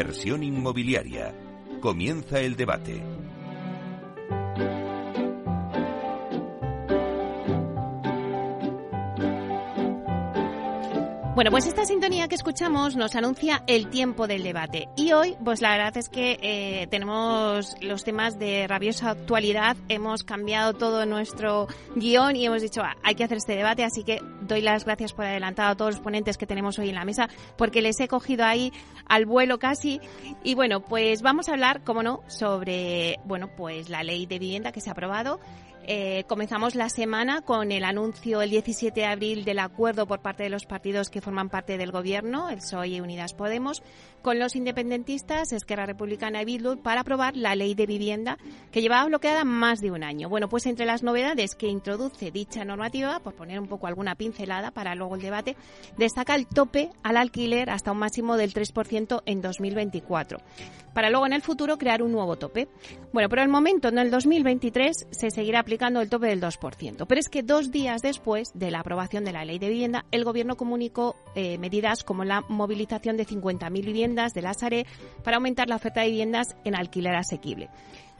inversión inmobiliaria. Comienza el debate. Bueno, pues esta sintonía escuchamos nos anuncia el tiempo del debate. Y hoy, pues la verdad es que eh, tenemos los temas de rabiosa actualidad. Hemos cambiado todo nuestro guion y hemos dicho, ah, hay que hacer este debate. Así que doy las gracias por adelantado a todos los ponentes que tenemos hoy en la mesa, porque les he cogido ahí al vuelo casi. Y bueno, pues vamos a hablar, como no, sobre, bueno, pues la ley de vivienda que se ha aprobado eh, comenzamos la semana con el anuncio el 17 de abril del acuerdo por parte de los partidos que forman parte del gobierno, el PSOE y Unidas Podemos, con los independentistas, Esquerra Republicana y Bildu, para aprobar la ley de vivienda que llevaba bloqueada más de un año. Bueno, pues entre las novedades que introduce dicha normativa, por poner un poco alguna pincelada para luego el debate, destaca el tope al alquiler hasta un máximo del 3% en 2024, para luego en el futuro crear un nuevo tope. Bueno, pero el momento, en el 2023, se seguirá aplicando el tope del 2%. Pero es que dos días después de la aprobación de la ley de vivienda, el Gobierno comunicó eh, medidas como la movilización de 50.000 viviendas de la SARE para aumentar la oferta de viviendas en alquiler asequible.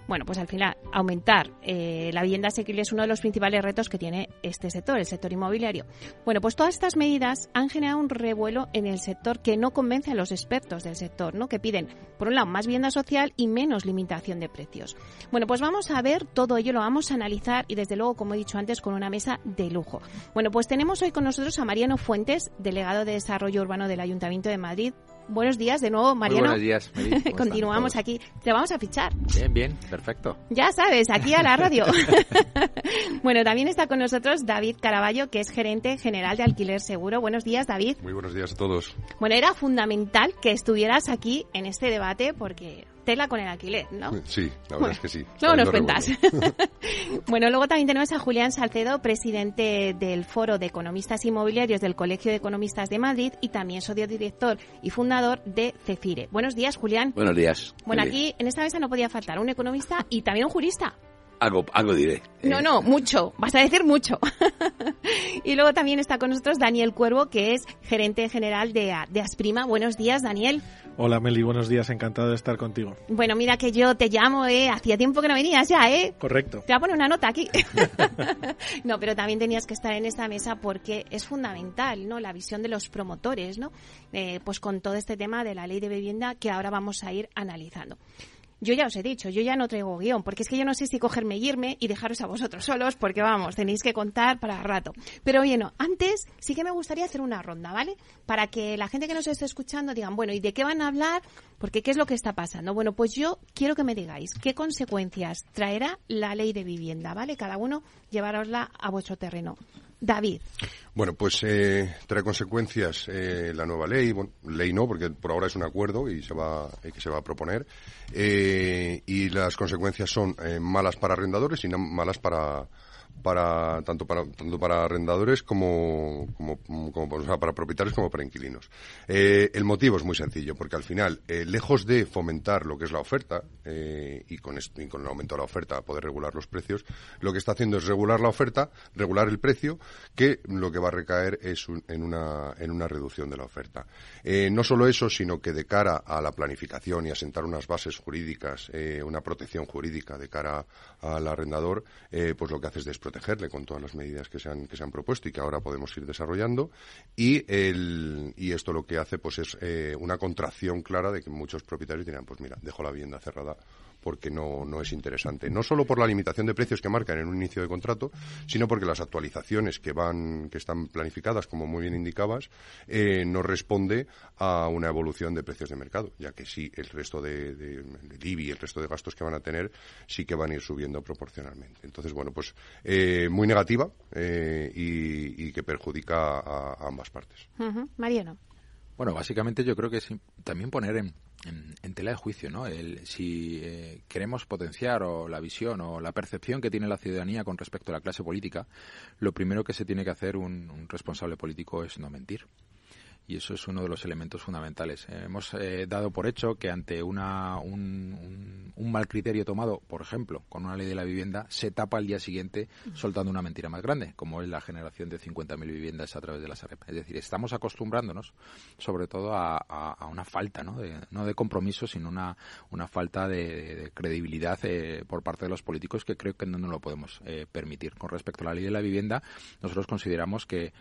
Bueno, pues al final, aumentar eh, la vivienda asequible es uno de los principales retos que tiene este sector, el sector inmobiliario. Bueno, pues todas estas medidas han generado un revuelo en el sector que no convence a los expertos del sector, ¿no? Que piden, por un lado, más vivienda social y menos limitación de precios. Bueno, pues vamos a ver todo ello, lo vamos a analizar y desde luego, como he dicho antes, con una mesa de lujo. Bueno, pues tenemos hoy con nosotros a Mariano Fuentes, delegado de Desarrollo Urbano del Ayuntamiento de Madrid. Buenos días de nuevo, Mariano. buenos días, Continuamos aquí. Te vamos a fichar. Bien, bien, perfecto. Ya sabes, aquí a la radio. bueno, también está con nosotros David Caraballo, que es gerente general de Alquiler Seguro. Buenos días, David. Muy buenos días a todos. Bueno, era fundamental que estuvieras aquí en este debate porque tela con el alquiler, ¿no? Sí, la verdad es que sí. Luego nos cuentas. bueno, luego también tenemos a Julián Salcedo, presidente del Foro de Economistas Inmobiliarios del Colegio de Economistas de Madrid y también socio director y fundador de Cefire. Buenos días, Julián. Buenos días. Bueno, aquí en esta mesa no podía faltar un economista y también un jurista. Algo, algo diré. No, Eh, no, mucho. Vas a decir mucho. y luego también está con nosotros Daniel Cuervo, que es gerente general de, de Asprima. Buenos días, Daniel. Hola Meli, buenos días, encantado de estar contigo. Bueno, mira que yo te llamo, ¿eh? Hacía tiempo que no venías ya, ¿eh? Correcto. Te voy a poner una nota aquí. no, pero también tenías que estar en esta mesa porque es fundamental, ¿no? La visión de los promotores, ¿no? Eh, pues con todo este tema de la ley de vivienda que ahora vamos a ir analizando. Yo ya os he dicho, yo ya no traigo guion, porque es que yo no sé si cogerme y irme y dejaros a vosotros solos, porque vamos, tenéis que contar para rato. Pero oye, no, antes sí que me gustaría hacer una ronda, ¿vale? Para que la gente que nos esté escuchando digan, bueno, ¿y de qué van a hablar? Porque ¿qué es lo que está pasando? Bueno, pues yo quiero que me digáis qué consecuencias traerá la ley de vivienda, ¿vale? Cada uno llevarosla a vuestro terreno. David. Bueno, pues eh, trae consecuencias eh, la nueva ley. Bueno, ley no, porque por ahora es un acuerdo y se va que se va a proponer. Eh, y las consecuencias son eh, malas para arrendadores y no malas para para tanto para tanto para arrendadores como como, para propietarios como para inquilinos. Eh, el motivo es muy sencillo porque al final eh, lejos de fomentar lo que es la oferta eh, y con esto, y con el aumento de la oferta poder regular los precios, lo que está haciendo es regular la oferta, regular el precio, que lo que va a recaer es un- en una en una reducción de la oferta. Eh, no solo eso, sino que de cara a la planificación y a sentar unas bases jurídicas, una protección jurídica de cara al arrendador, pues lo que hace es desprotegerle con todas las medidas que se han, que se han propuesto y que ahora podemos ir desarrollando. Y, el, y esto lo que hace pues es eh, una contracción clara de que muchos propietarios dirán, pues mira, dejo la vivienda cerrada porque no, no es interesante. No solo por la limitación de precios que marcan en un inicio de contrato, sino porque las actualizaciones que van, que están planificadas, como muy bien indicabas, eh, no responde a una evolución de precios de mercado, ya que sí, el resto de, de, del IBI y el resto de gastos que van a tener sí que van a ir subiendo proporcionalmente. Entonces, bueno, pues eh, muy negativa eh, y, y que perjudica a, a ambas partes. Ujú, Mariano. Bueno, básicamente yo creo que es también poner en, en, tela de juicio, ¿no? El, si eh, queremos potenciar o la visión o la percepción que tiene la ciudadanía con respecto a la clase política, lo primero que se tiene que hacer un, un responsable político es no mentir. Y eso es uno de los elementos fundamentales. Eh, hemos eh, dado por hecho que ante una, un, un, mal criterio tomado, por ejemplo, con una ley de la vivienda, se tapa al día siguiente soltando una mentira más grande, como es la generación de 50.000 viviendas a través de la Sareb. Es decir, estamos acostumbrándonos sobre todo a, una falta, ¿no? De, no de compromiso, sino una, una falta de, credibilidad eh, por parte de los políticos que creo que no nos lo podemos permitir. Con respecto a la ley de la vivienda, nosotros consideramos que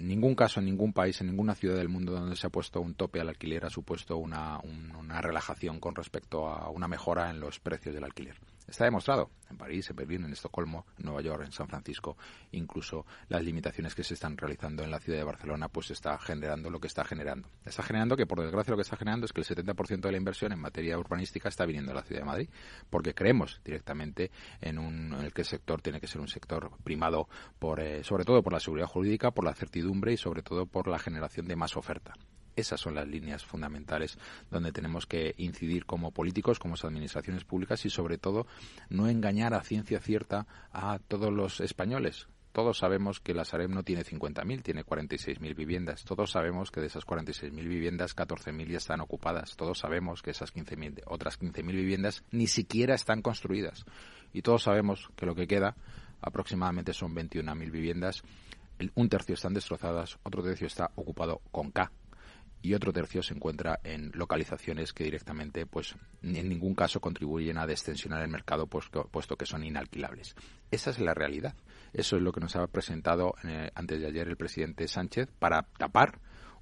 en ningún caso, en ningún país, en ninguna ciudad del mundo donde se ha puesto un tope al alquiler ha supuesto una, una relajación con respecto a una mejora en los precios del alquiler. Está demostrado en París, en Berlín, en Estocolmo, en Nueva York, en San Francisco, incluso las limitaciones que se están realizando en la ciudad de Barcelona, pues está generando lo que está generando. Está generando que, por desgracia, lo que está generando es que el 70% de la inversión en materia urbanística está viniendo de la ciudad de Madrid, porque creemos directamente en, un, el que el sector tiene que ser un sector primado por, eh, sobre todo por la seguridad jurídica, por la certidumbre y sobre todo por la generación de más oferta. Esas son las líneas fundamentales donde tenemos que incidir como políticos, como administraciones públicas y sobre todo no engañar a ciencia cierta a todos los españoles. Todos sabemos que la Sareb no tiene 50.000, tiene 46.000 viviendas. Todos sabemos que de esas 46.000 viviendas, 14.000 ya están ocupadas. Todos sabemos que esas 15.000, otras 15.000 viviendas ni siquiera están construidas. Y todos sabemos que lo que queda aproximadamente son 21.000 viviendas. un tercio están destrozadas, otro tercio está ocupado con K, y otro tercio se encuentra en localizaciones que directamente, pues, en ningún caso contribuyen a destensionar el mercado, puesto, que son inalquilables. Esa es la realidad. Eso es lo que nos ha presentado eh, antes de ayer el presidente Sánchez para tapar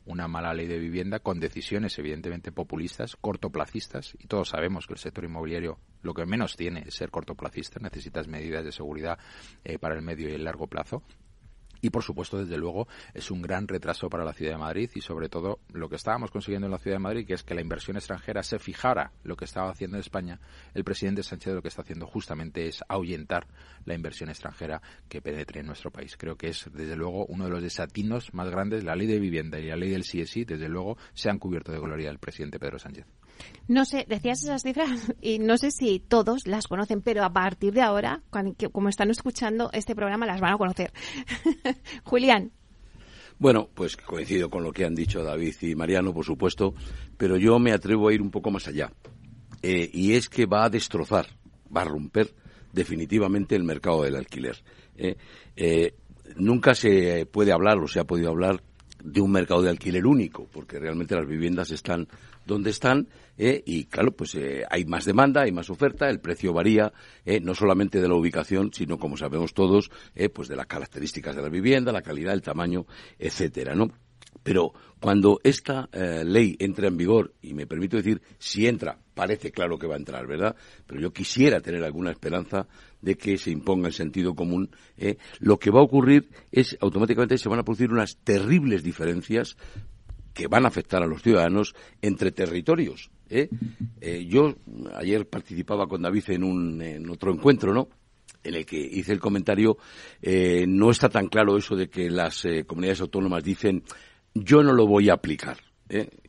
una mala ley de vivienda con decisiones evidentemente populistas, cortoplacistas, y todos sabemos que el sector inmobiliario lo que menos tiene es ser cortoplacista, necesitas medidas de seguridad eh, para el medio y el largo plazo, y por supuesto, desde luego, es un gran retraso para la ciudad de Madrid y sobre todo lo que estábamos consiguiendo en la ciudad de Madrid, que es que la inversión extranjera se fijara lo que estaba haciendo en España. El presidente Sánchez lo que está haciendo justamente es ahuyentar la inversión extranjera que penetre en nuestro país. Creo que es, desde luego, uno de los desatinos más grandes. La ley de vivienda y la ley del CSI, desde luego, se han cubierto de gloria del presidente Pedro Sánchez. No sé, decías esas cifras y no sé si todos las conocen, pero a partir de ahora, como están escuchando este programa, las van a conocer. Julián. Bueno, pues coincido con lo que han dicho David y Mariano, por supuesto, pero yo me atrevo a ir un poco más allá. Eh, y es que va a destrozar, va a romper definitivamente el mercado del alquiler. Eh, eh, nunca se puede hablar o se ha podido hablar de un mercado de alquiler único, porque realmente las viviendas están donde están eh, y claro, pues eh, hay más demanda, hay más oferta, el precio varía, eh, no solamente de la ubicación, sino como sabemos todos, pues de las características de la vivienda, la calidad, el tamaño, etcétera, ¿no? Pero cuando esta ley entra en vigor, y me permito decir, si entra, parece claro que va a entrar, ¿verdad? Pero yo quisiera tener alguna esperanza de que se imponga el sentido común. Lo que va a ocurrir es automáticamente se van a producir unas terribles diferencias que van a afectar a los ciudadanos entre territorios. ¿eh? Eh, yo ayer participaba con David en, un, en otro encuentro, ¿no? en el que hice el comentario, eh, no está tan claro eso de que las comunidades autónomas dicen yo no lo voy a aplicar.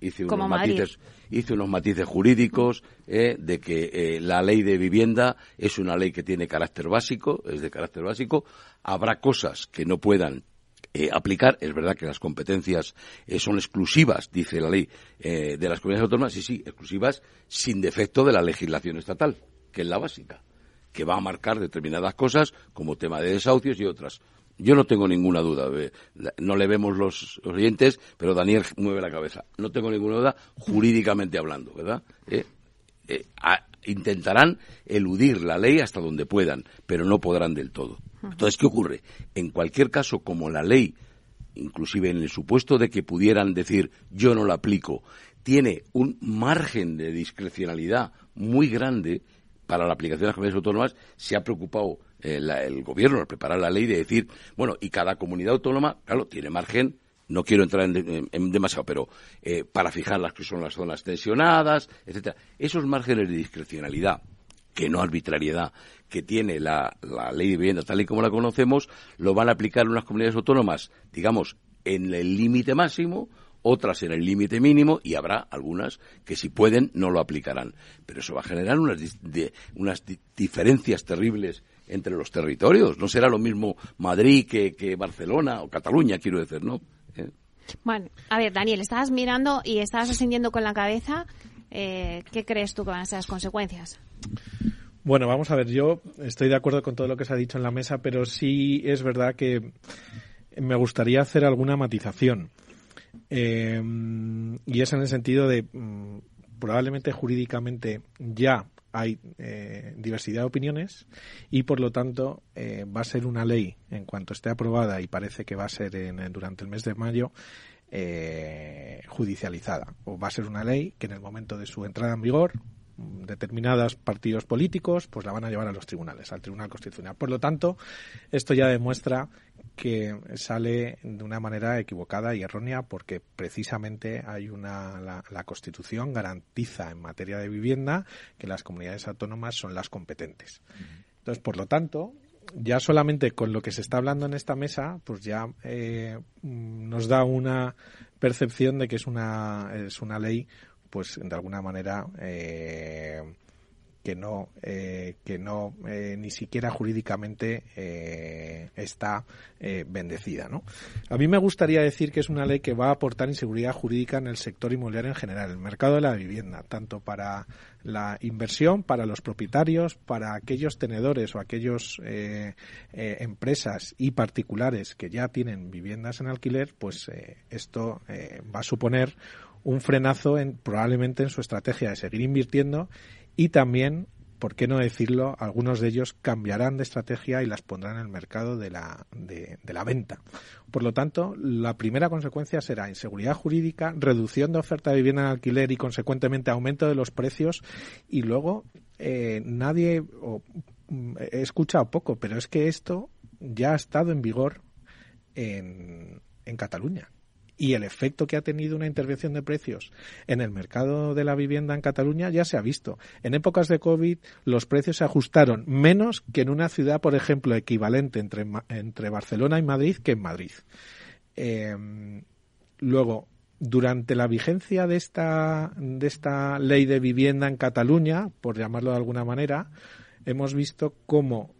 Hice, unos matices, hice unos matices jurídicos de que la ley de vivienda es una ley que tiene carácter básico, es de carácter básico. Habrá cosas que no puedan eh, aplicar. Es verdad que las competencias eh, son exclusivas, dice la ley, eh, de las comunidades autónomas, y sí, exclusivas sin defecto de la legislación estatal, que es la básica, que va a marcar determinadas cosas como tema de desahucios y otras. Yo no tengo ninguna duda, no le vemos los oyentes, pero Daniel mueve la cabeza. No tengo ninguna duda jurídicamente hablando, ¿verdad? intentarán eludir la ley hasta donde puedan, pero no podrán del todo. Entonces, ¿qué ocurre? En cualquier caso, como la ley, inclusive en el supuesto de que pudieran decir yo no la aplico, tiene un margen de discrecionalidad muy grande para la aplicación de las comunidades autónomas, se ha preocupado eh, el gobierno al preparar la ley de decir, bueno, y cada comunidad autónoma, claro, tiene margen no quiero entrar en, demasiado, pero eh, para fijar las que son las zonas tensionadas, etcétera. Esos márgenes de discrecionalidad, que no arbitrariedad, que tiene la, ley de vivienda tal y como la conocemos, lo van a aplicar unas comunidades autónomas, digamos, en el límite máximo, otras en el límite mínimo y habrá algunas que si pueden no lo aplicarán. Pero eso va a generar unas, unas diferencias terribles entre los territorios. No será lo mismo Madrid que, que Barcelona o Cataluña, quiero decir, ¿no? Bueno, a ver, Daniel, estabas mirando y estabas ascendiendo con la cabeza. Eh, ¿Qué crees tú que van a ser las consecuencias? Bueno, vamos a ver, yo estoy de acuerdo con todo lo que se ha dicho en la mesa, pero sí es verdad que me gustaría hacer alguna matización. Eh, y es en el sentido de mm, probablemente jurídicamente ya hay eh, diversidad de opiniones y por lo tanto eh, va a ser una ley en cuanto esté aprobada y parece que va a ser en, durante el mes de mayo judicializada o va a ser una ley que en el momento de su entrada en vigor determinados partidos políticos, pues la van a llevar a los tribunales, al Tribunal Constitucional. Por lo tanto, esto ya demuestra que sale de una manera equivocada y errónea porque precisamente hay una la, Constitución garantiza en materia de vivienda que las comunidades autónomas son las competentes. Entonces, por lo tanto, ya solamente con lo que se está hablando en esta mesa, pues ya eh, nos da una percepción de que es una es una ley pues de alguna manera eh, que no eh, que no eh, ni siquiera jurídicamente está bendecida ¿no? a mí me gustaría decir que es una ley que va a aportar inseguridad jurídica en el sector inmobiliario en general el mercado de la vivienda tanto para la inversión para los propietarios para aquellos tenedores o aquellos empresas y particulares que ya tienen viviendas en alquiler pues esto va a suponer un frenazo en, probablemente en su estrategia de seguir invirtiendo y también, por qué no decirlo, algunos de ellos cambiarán de estrategia y las pondrán en el mercado de la, de, la venta. Por lo tanto, la primera consecuencia será inseguridad jurídica, reducción de oferta de vivienda en alquiler y, consecuentemente, aumento de los precios. Y luego eh, nadie, mm, he escuchado poco, pero es que esto ya ha estado en vigor en, en Cataluña y el efecto que ha tenido una intervención de precios en el mercado de la vivienda en Cataluña ya se ha visto. En épocas de COVID los precios se ajustaron menos que en una ciudad, por ejemplo, equivalente entre, entre Barcelona y Madrid que en Madrid. Em, luego, durante la vigencia de esta, de esta ley de vivienda en Cataluña, por llamarlo de alguna manera, hemos visto cómo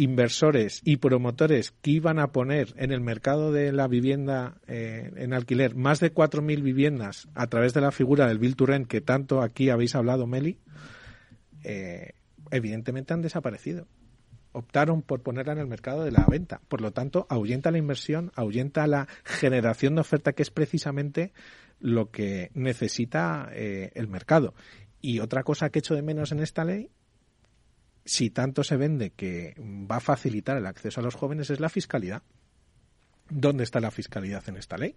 inversores y promotores que iban a poner en el mercado de la vivienda eh, en alquiler más de 4.000 viviendas a través de la figura del Bill to que tanto aquí habéis hablado, Meli, eh, evidentemente han desaparecido. Optaron por ponerla en el mercado de la venta. Por lo tanto, ahuyenta la inversión, ahuyenta la generación de oferta, que es precisamente lo que necesita eh, el mercado. Y otra cosa que echo de menos en esta ley si tanto se vende que va a facilitar el acceso a los jóvenes es la fiscalidad. ¿Dónde está la fiscalidad en esta ley?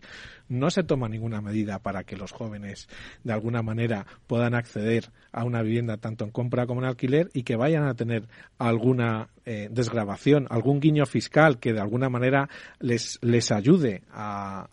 No se toma ninguna medida para que los jóvenes de alguna manera puedan acceder a una vivienda tanto en compra como en alquiler y que vayan a tener alguna eh, desgrabación, algún guiño fiscal que de alguna manera les, les ayude a,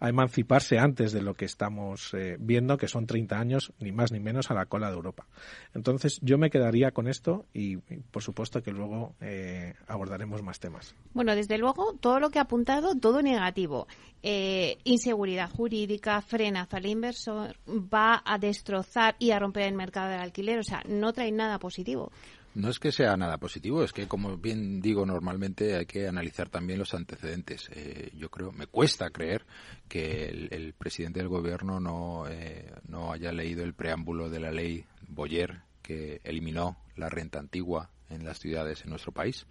a, emanciparse antes de lo que estamos eh, viendo, que son 30 años, ni más ni menos, a la cola de Europa. Entonces, yo me quedaría con esto y, por supuesto, que luego eh, abordaremos más temas. Bueno, desde luego, todo lo que ha apuntado, todo negativo. inseguridad jurídica, frenazo al inversor, va a destrozar y a romper el mercado del alquiler, o sea, no trae nada positivo. No es que sea nada positivo, es que, como bien digo, normalmente hay que analizar también los antecedentes. Eh, yo creo, me cuesta creer que el, presidente del gobierno no, eh, no haya leído el preámbulo de la ley Boyer que eliminó la renta antigua en las ciudades en nuestro país.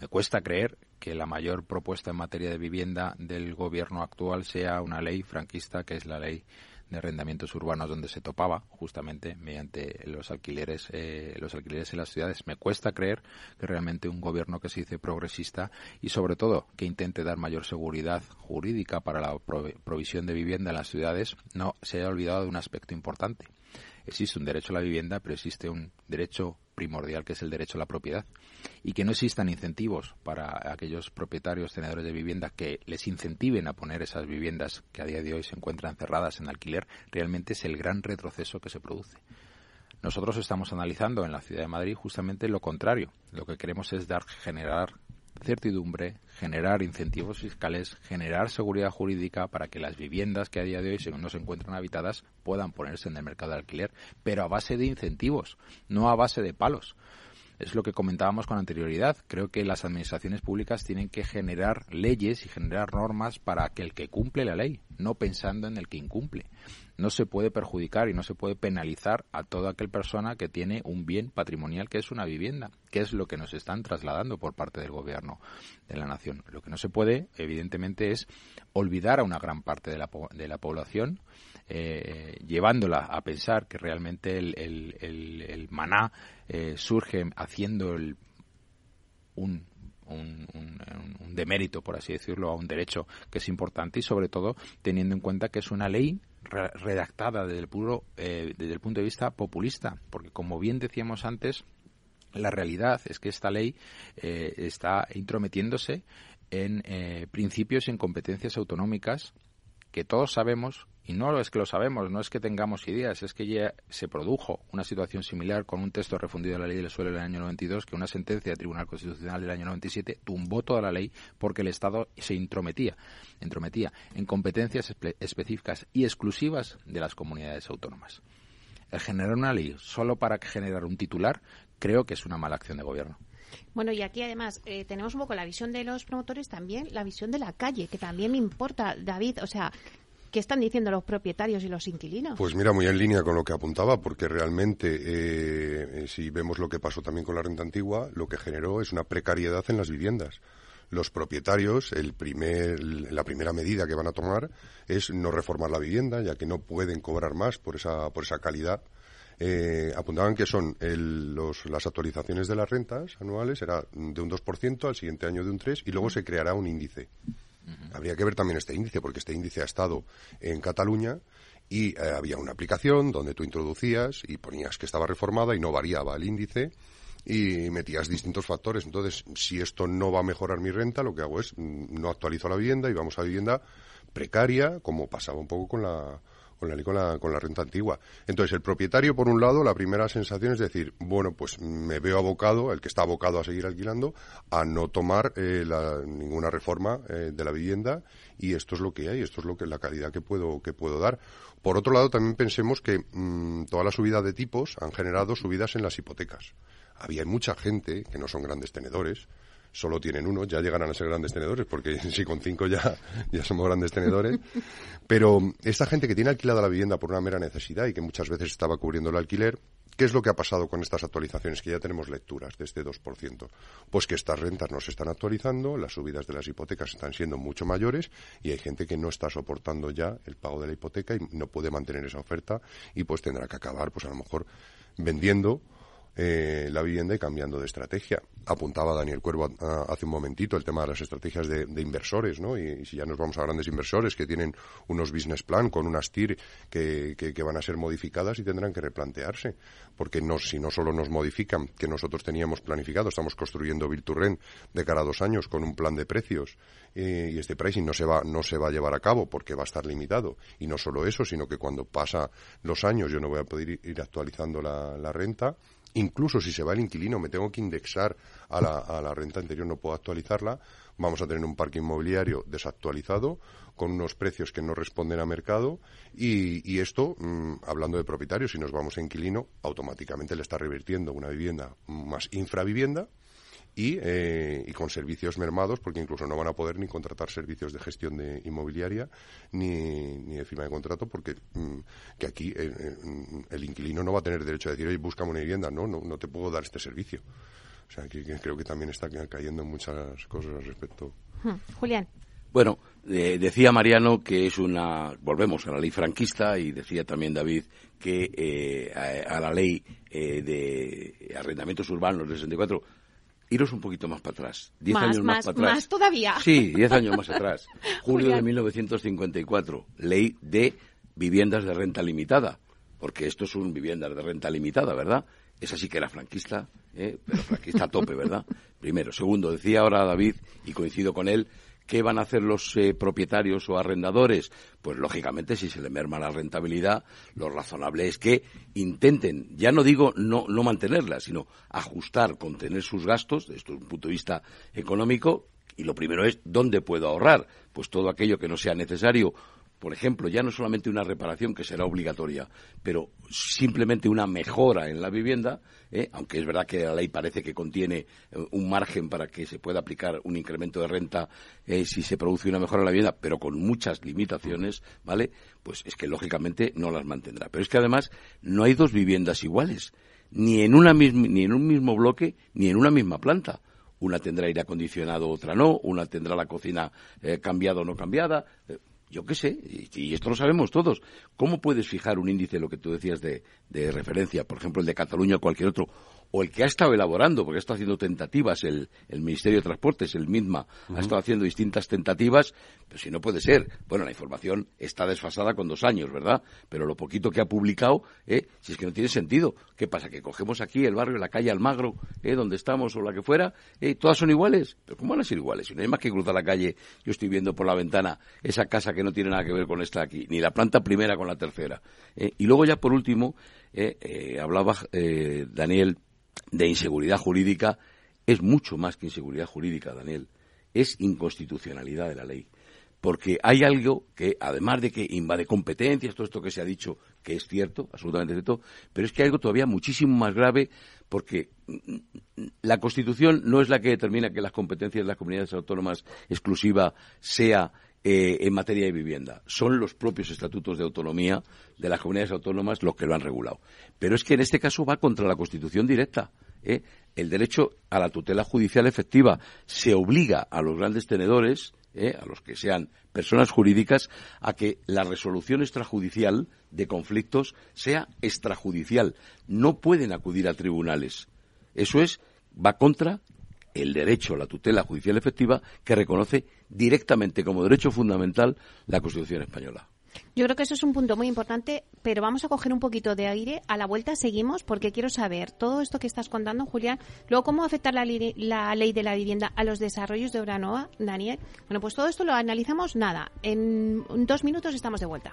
Me cuesta creer que la mayor propuesta en materia de vivienda del gobierno actual sea una ley franquista, que es la ley de arrendamientos urbanos donde se topaba justamente mediante los alquileres eh, los alquileres en las ciudades. Me cuesta creer que realmente un gobierno que se dice progresista y sobre todo que intente dar mayor seguridad jurídica para la provisión de vivienda en las ciudades no se haya olvidado de un aspecto importante existe un derecho a la vivienda pero existe un derecho primordial que es el derecho a la propiedad y que no existan incentivos para aquellos propietarios tenedores de vivienda que les incentiven a poner esas viviendas que a día de hoy se encuentran cerradas en alquiler realmente es el gran retroceso que se produce. Nosotros estamos analizando en la ciudad de Madrid justamente lo contrario. Lo que queremos es dar generar certidumbre, generar incentivos fiscales, generar seguridad jurídica para que las viviendas que a día de hoy no se encuentran habitadas puedan ponerse en el mercado de alquiler, pero a base de incentivos, no a base de palos. Es lo que comentábamos con anterioridad. Creo que las administraciones públicas tienen que generar leyes y generar normas para que el que cumple la ley, no pensando en el que incumple. No se puede perjudicar y no se puede penalizar a toda aquel persona que tiene un bien patrimonial que es una vivienda, que es lo que nos están trasladando por parte del gobierno de la nación. Lo que no se puede, evidentemente, es olvidar a una gran parte de la, de la población, eh, llevándola a pensar que realmente el, maná eh, surge haciendo el, un demérito, por así decirlo, a un derecho que es importante y sobre todo teniendo en cuenta que es una ley redactada desde el, puro, eh, desde el punto de vista populista, porque como bien decíamos antes, la realidad es que esta ley eh, está intrometiéndose en eh, principios y en competencias autonómicas que todos sabemos y no es que lo sabemos, no es que tengamos ideas, es que ya se produjo una situación similar con un texto refundido de la ley del suelo del año 92, que una sentencia del Tribunal Constitucional del año 97 tumbó toda la ley porque el Estado se intrometía, intrometía en competencias específicas y exclusivas de las comunidades autónomas. El generar una ley solo para generar un titular creo que es una mala acción de gobierno. Bueno, y aquí además eh, tenemos un poco la visión de los promotores, también la visión de la calle, que también me importa, David. O sea, ¿Qué están diciendo los propietarios y los inquilinos? Pues mira, muy en línea con lo que apuntaba, porque realmente, eh, si vemos lo que pasó también con la renta antigua, lo que generó es una precariedad en las viviendas. Los propietarios, el primer, la primera medida que van a tomar es no reformar la vivienda, ya que no pueden cobrar más por esa, por esa calidad. Eh, apuntaban que son las actualizaciones de las rentas anuales, era de un 2%, al siguiente año de un 3%, y luego se creará un índice. Habría que ver también este índice, porque este índice ha estado en Cataluña y eh, había una aplicación donde tú introducías y ponías que estaba reformada y no variaba el índice y metías distintos factores. Entonces, si esto no va a mejorar mi renta, lo que hago es mm, no actualizo la vivienda y vamos a vivienda precaria, como pasaba un poco con la con la, con la, con la renta antigua. Entonces, el propietario, por un lado, la primera sensación es decir, bueno, pues me veo abocado, el que está abocado a seguir alquilando, a no tomar eh, ninguna reforma eh, de la vivienda y esto es lo que hay, esto es lo que la calidad que puedo, que puedo dar. Por otro lado, también pensemos que mm, toda la subida de tipos han generado subidas en las hipotecas. Había mucha gente que no son grandes tenedores, solo tienen uno, ya llegarán a ser grandes tenedores, porque si con cinco ya, ya somos grandes tenedores. Pero esta gente que tiene alquilada la vivienda por una mera necesidad y que muchas veces estaba cubriendo el alquiler, ¿qué es lo que ha pasado con estas actualizaciones? Que ya tenemos lecturas de este 2%. Pues que estas rentas no se están actualizando, las subidas de las hipotecas están siendo mucho mayores y hay gente que no está soportando ya el pago de la hipoteca y no puede mantener esa oferta y pues tendrá que acabar, pues a lo mejor vendiendo eh, la vivienda y cambiando de estrategia. Apuntaba Daniel Cuervo hace un momentito el tema de las estrategias de, inversores, ¿no? Y, si ya nos vamos a grandes inversores que tienen unos business plan con unas TIR que, que, van a ser modificadas y tendrán que replantearse. Porque no, si no solo nos modifican, que nosotros teníamos planificado, estamos construyendo Virturren de cara a dos años con un plan de precios y este pricing no se va no se va a llevar a cabo porque va a estar limitado y no solo eso sino que cuando pasa los años yo no voy a poder ir, actualizando la renta Incluso si se va el inquilino, me tengo que indexar a la, a la renta anterior, no puedo actualizarla. Vamos a tener un parque inmobiliario desactualizado, con unos precios que no responden a mercado. Y, esto, mm, hablando de propietarios, si nos vamos a inquilino, automáticamente le está revirtiendo una vivienda más infravivienda eh, y, con servicios mermados, porque incluso no van a poder ni contratar servicios de gestión de inmobiliaria ni, ni de firma de contrato, porque mm, que aquí eh, eh, el inquilino no va a tener derecho a decir, oye, búscame una vivienda, no, no, no te puedo dar este servicio. O sea, que, creo que también está cayendo muchas cosas al respecto. Hmm. Julián. Bueno, decía Mariano que es una. Volvemos a la ley franquista y decía también David que a, a, la ley de arrendamientos urbanos del 64 iros un poquito más para atrás. Diez años más, para atrás. Más todavía. Sí, diez años más atrás. Julio de 1954, ley de viviendas de renta limitada. Porque esto es un viviendas de renta limitada, ¿verdad? Esa sí que era franquista, ¿eh? pero franquista a tope, ¿verdad? Primero. Segundo, decía ahora David, y coincido con él, ¿Qué van a hacer los eh, propietarios o arrendadores? Pues lógicamente, si se le merma la rentabilidad, lo razonable es que intenten, ya no digo no, no mantenerla, sino ajustar, contener sus gastos, desde un punto de vista económico, y lo primero es, ¿dónde puedo ahorrar? Pues todo aquello que no sea necesario por ejemplo, ya no solamente una reparación que será obligatoria, pero simplemente una mejora en la vivienda, ¿eh? aunque es verdad que la ley parece que contiene eh, un margen para que se pueda aplicar un incremento de renta eh, si se produce una mejora en la vivienda, pero con muchas limitaciones, ¿vale? Pues es que lógicamente no las mantendrá. Pero es que además no hay dos viviendas iguales, ni en, una ni en un mismo bloque, ni en una misma planta una tendrá aire acondicionado, otra no, una tendrá la cocina cambiada o no cambiada. Yo qué sé, y, esto lo sabemos todos. ¿Cómo puedes fijar un índice, lo que tú decías de, de referencia, por ejemplo el de Cataluña o cualquier otro, o el que ha estado elaborando, porque ha estado haciendo tentativas, el, Ministerio de Transportes, el MIDMA, ha estado haciendo distintas tentativas, pero si no puede ser. Bueno, la información está desfasada con dos años, ¿verdad? Pero lo poquito que ha publicado, ¿eh? si es que no tiene sentido. ¿Qué pasa? Que cogemos aquí el barrio, la calle Almagro, ¿eh? donde estamos o la que fuera, ¿eh? todas son iguales. ¿Pero cómo van a ser iguales? Si no hay más que cruzar la calle, yo estoy viendo por la ventana esa casa que no tiene nada que ver con esta aquí, ni la planta primera con la tercera. ¿eh? Y luego ya por último, ¿eh? Eh, hablaba Daniel de inseguridad jurídica es mucho más que inseguridad jurídica, Daniel. Es inconstitucionalidad de la ley. Porque hay algo que, además de que invade competencias, todo esto que se ha dicho, que es cierto, absolutamente cierto, pero es que hay algo todavía muchísimo más grave, porque la Constitución no es la que determina que las competencias de las comunidades autónomas exclusiva sea eh, en materia de vivienda. Son los propios estatutos de autonomía de las comunidades autónomas los que lo han regulado. Pero es que en este caso va contra la Constitución directa. ¿eh? El derecho a la tutela judicial efectiva se obliga a los grandes tenedores, ¿eh? a los que sean personas jurídicas, a que la resolución extrajudicial de conflictos sea extrajudicial. No pueden acudir a tribunales. Eso es, va contra el derecho a la tutela judicial efectiva que reconoce directamente como derecho fundamental la Constitución española. Yo creo que eso es un punto muy importante, pero vamos a coger un poquito de aire. A la vuelta seguimos porque quiero saber todo esto que estás contando, Julián. Luego, ¿cómo afecta la, la ley de la vivienda a los desarrollos de obra Daniel? Bueno, pues todo esto lo analizamos nada. En dos minutos estamos de vuelta.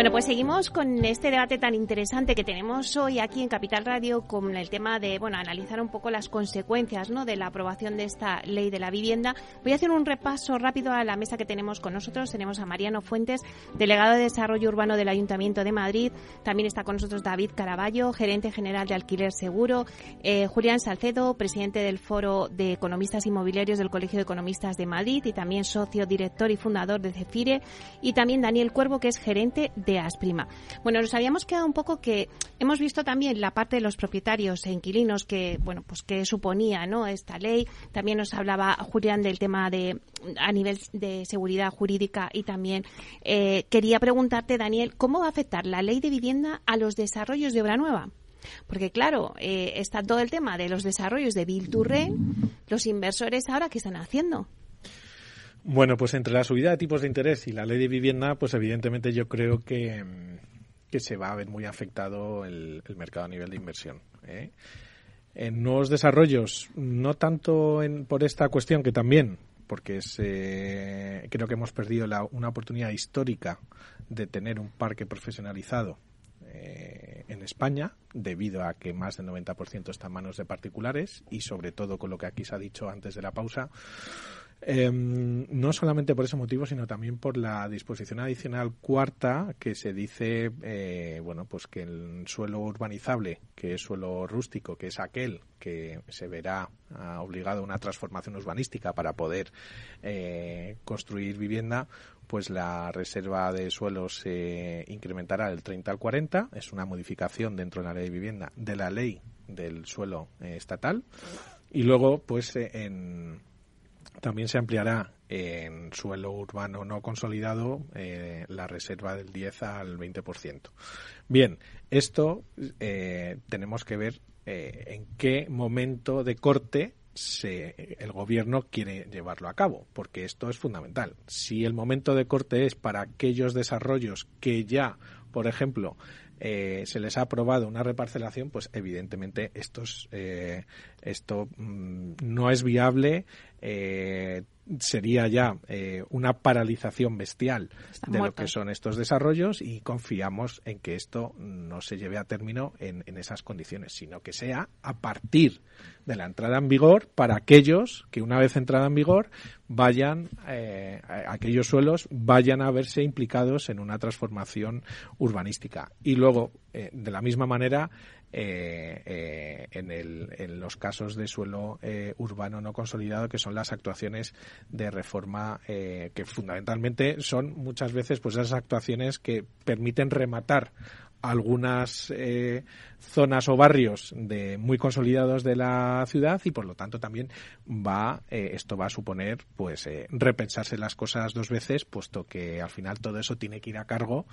Bueno, pues seguimos con este debate tan interesante que tenemos hoy aquí en Capital Radio con el tema de, bueno, analizar un poco las consecuencias, ¿no? de la aprobación de esta ley de la vivienda. Voy a hacer un repaso rápido a la mesa que tenemos con nosotros. Tenemos a Mariano Fuentes, delegado de Desarrollo Urbano del Ayuntamiento de Madrid. También está con nosotros David Caraballo, gerente general de Alquiler Seguro. Eh, Julián Salcedo, presidente del Foro de Economistas Inmobiliarios del Colegio de Economistas de Madrid y también socio, director y fundador de Cefire. Y también Daniel Cuervo, que es gerente de Asprima. Bueno, nos habíamos quedado un poco que hemos visto también la parte de los propietarios e inquilinos que, bueno, pues que suponía, ¿no? Esta ley. También nos hablaba Julián del tema de a nivel de seguridad jurídica y también eh, quería preguntarte, Daniel, ¿cómo va a afectar la ley de vivienda a los desarrollos de obra nueva? Porque claro, eh, está todo el tema de los desarrollos de Bill los inversores ahora qué están haciendo. Bueno, pues entre la subida de tipos de interés y la ley de vivienda, pues evidentemente yo creo que, que se va a ver muy afectado el, mercado a nivel de inversión. ¿eh? En nuevos desarrollos, no tanto en, por esta cuestión que también, porque es, eh, creo que hemos perdido la, una oportunidad histórica de tener un parque profesionalizado eh, en España, debido a que más del 90% está en manos de particulares y sobre todo con lo que aquí se ha dicho antes de la pausa, Em, no solamente por ese motivo, sino también por la disposición adicional cuarta que se dice, eh, bueno, pues que el suelo urbanizable, que es suelo rústico, que es aquel que se verá ah, obligado a una transformación urbanística para poder eh, construir vivienda, pues la reserva de suelos se incrementará del 30 al 40. Es una modificación dentro de la ley de vivienda de la ley del suelo eh, estatal. Y luego, pues en también se ampliará en suelo urbano no consolidado eh, la reserva del 10 al 20%. Bien, esto eh, tenemos que ver eh, en qué momento de corte se, el gobierno quiere llevarlo a cabo, porque esto es fundamental. Si el momento de corte es para aquellos desarrollos que ya, por ejemplo, se les ha aprobado una reparcelación, pues evidentemente esto mm, no es viable. Eh, sería ya una paralización bestial de lo que son estos desarrollos y confiamos en que esto no se lleve a término en, en, esas condiciones, sino que sea a partir de la entrada en vigor para aquellos que una vez entrada en vigor vayan, eh, aquellos suelos vayan a verse implicados en una transformación urbanística. Y luego, eh, de la misma manera, eh, en, el, en, los casos de suelo urbano no consolidado, que son las actuaciones de reforma, que fundamentalmente son muchas veces pues esas actuaciones que permiten rematar algunas eh, zonas o barrios de muy consolidados de la ciudad y por lo tanto también va eh, esto va a suponer pues eh, repensarse las cosas dos veces puesto que al final todo eso tiene que ir a cargo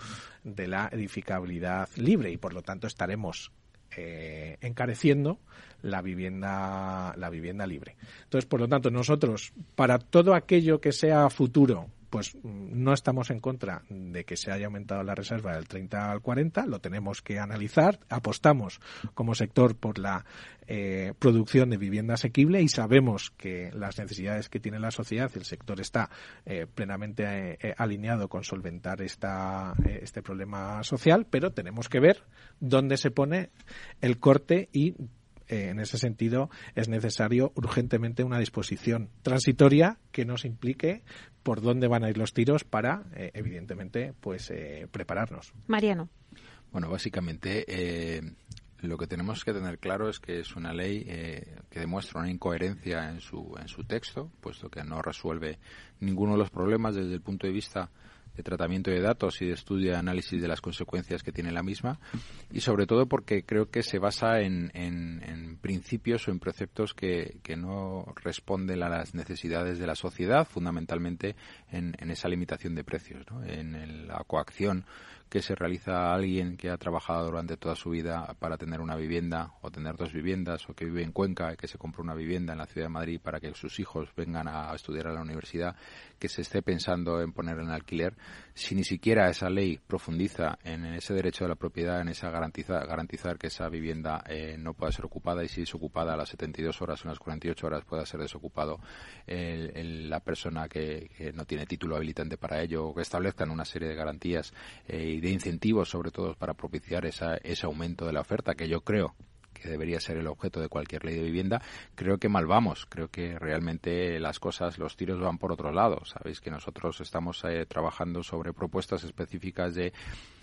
de la edificabilidad libre y por lo tanto estaremos encareciendo la vivienda la vivienda libre. Entonces por lo tanto nosotros para todo aquello que sea futuro pues no estamos en contra de que se haya aumentado la reserva del 30 al 40, lo tenemos que analizar, apostamos como sector por la eh, producción de vivienda asequible y sabemos que las necesidades que tiene la sociedad, el sector está eh, plenamente eh, alineado con solventar esta, este problema social, pero tenemos que ver dónde se pone el corte y eh, en ese sentido es necesario urgentemente una disposición transitoria que nos implique por dónde van a ir los tiros para, eh, evidentemente, pues eh, prepararnos. Mariano. Bueno, básicamente lo que tenemos que tener claro es que es una ley que demuestra una incoherencia en su, en su texto, puesto que no resuelve ninguno de los problemas desde el punto de vista de tratamiento de datos y de estudio y análisis de las consecuencias que tiene la misma y sobre todo porque creo que se basa en, en, principios o en preceptos que, que, no responden a las necesidades de la sociedad, fundamentalmente en, esa limitación de precios, ¿no? en la coacción que se realiza a alguien que ha trabajado durante toda su vida para tener una vivienda o tener dos viviendas o que vive en Cuenca y que se compra una vivienda en la ciudad de Madrid para que sus hijos vengan a estudiar a la universidad, que se esté pensando en poner en alquiler, si ni siquiera esa ley profundiza en ese derecho de la propiedad, en esa garantizar, garantizar que esa vivienda eh, no pueda ser ocupada y si es ocupada a las 72 horas o las 48 horas pueda ser desocupado la persona que, no tiene título habilitante para ello o que establezcan una serie de garantías eh, y de incentivos sobre todo para propiciar esa, ese aumento de la oferta que yo creo que debería ser el objeto de cualquier ley de vivienda, creo que mal vamos. Creo que realmente las cosas, los tiros van por otro lado. Sabéis que nosotros estamos eh, trabajando sobre propuestas específicas de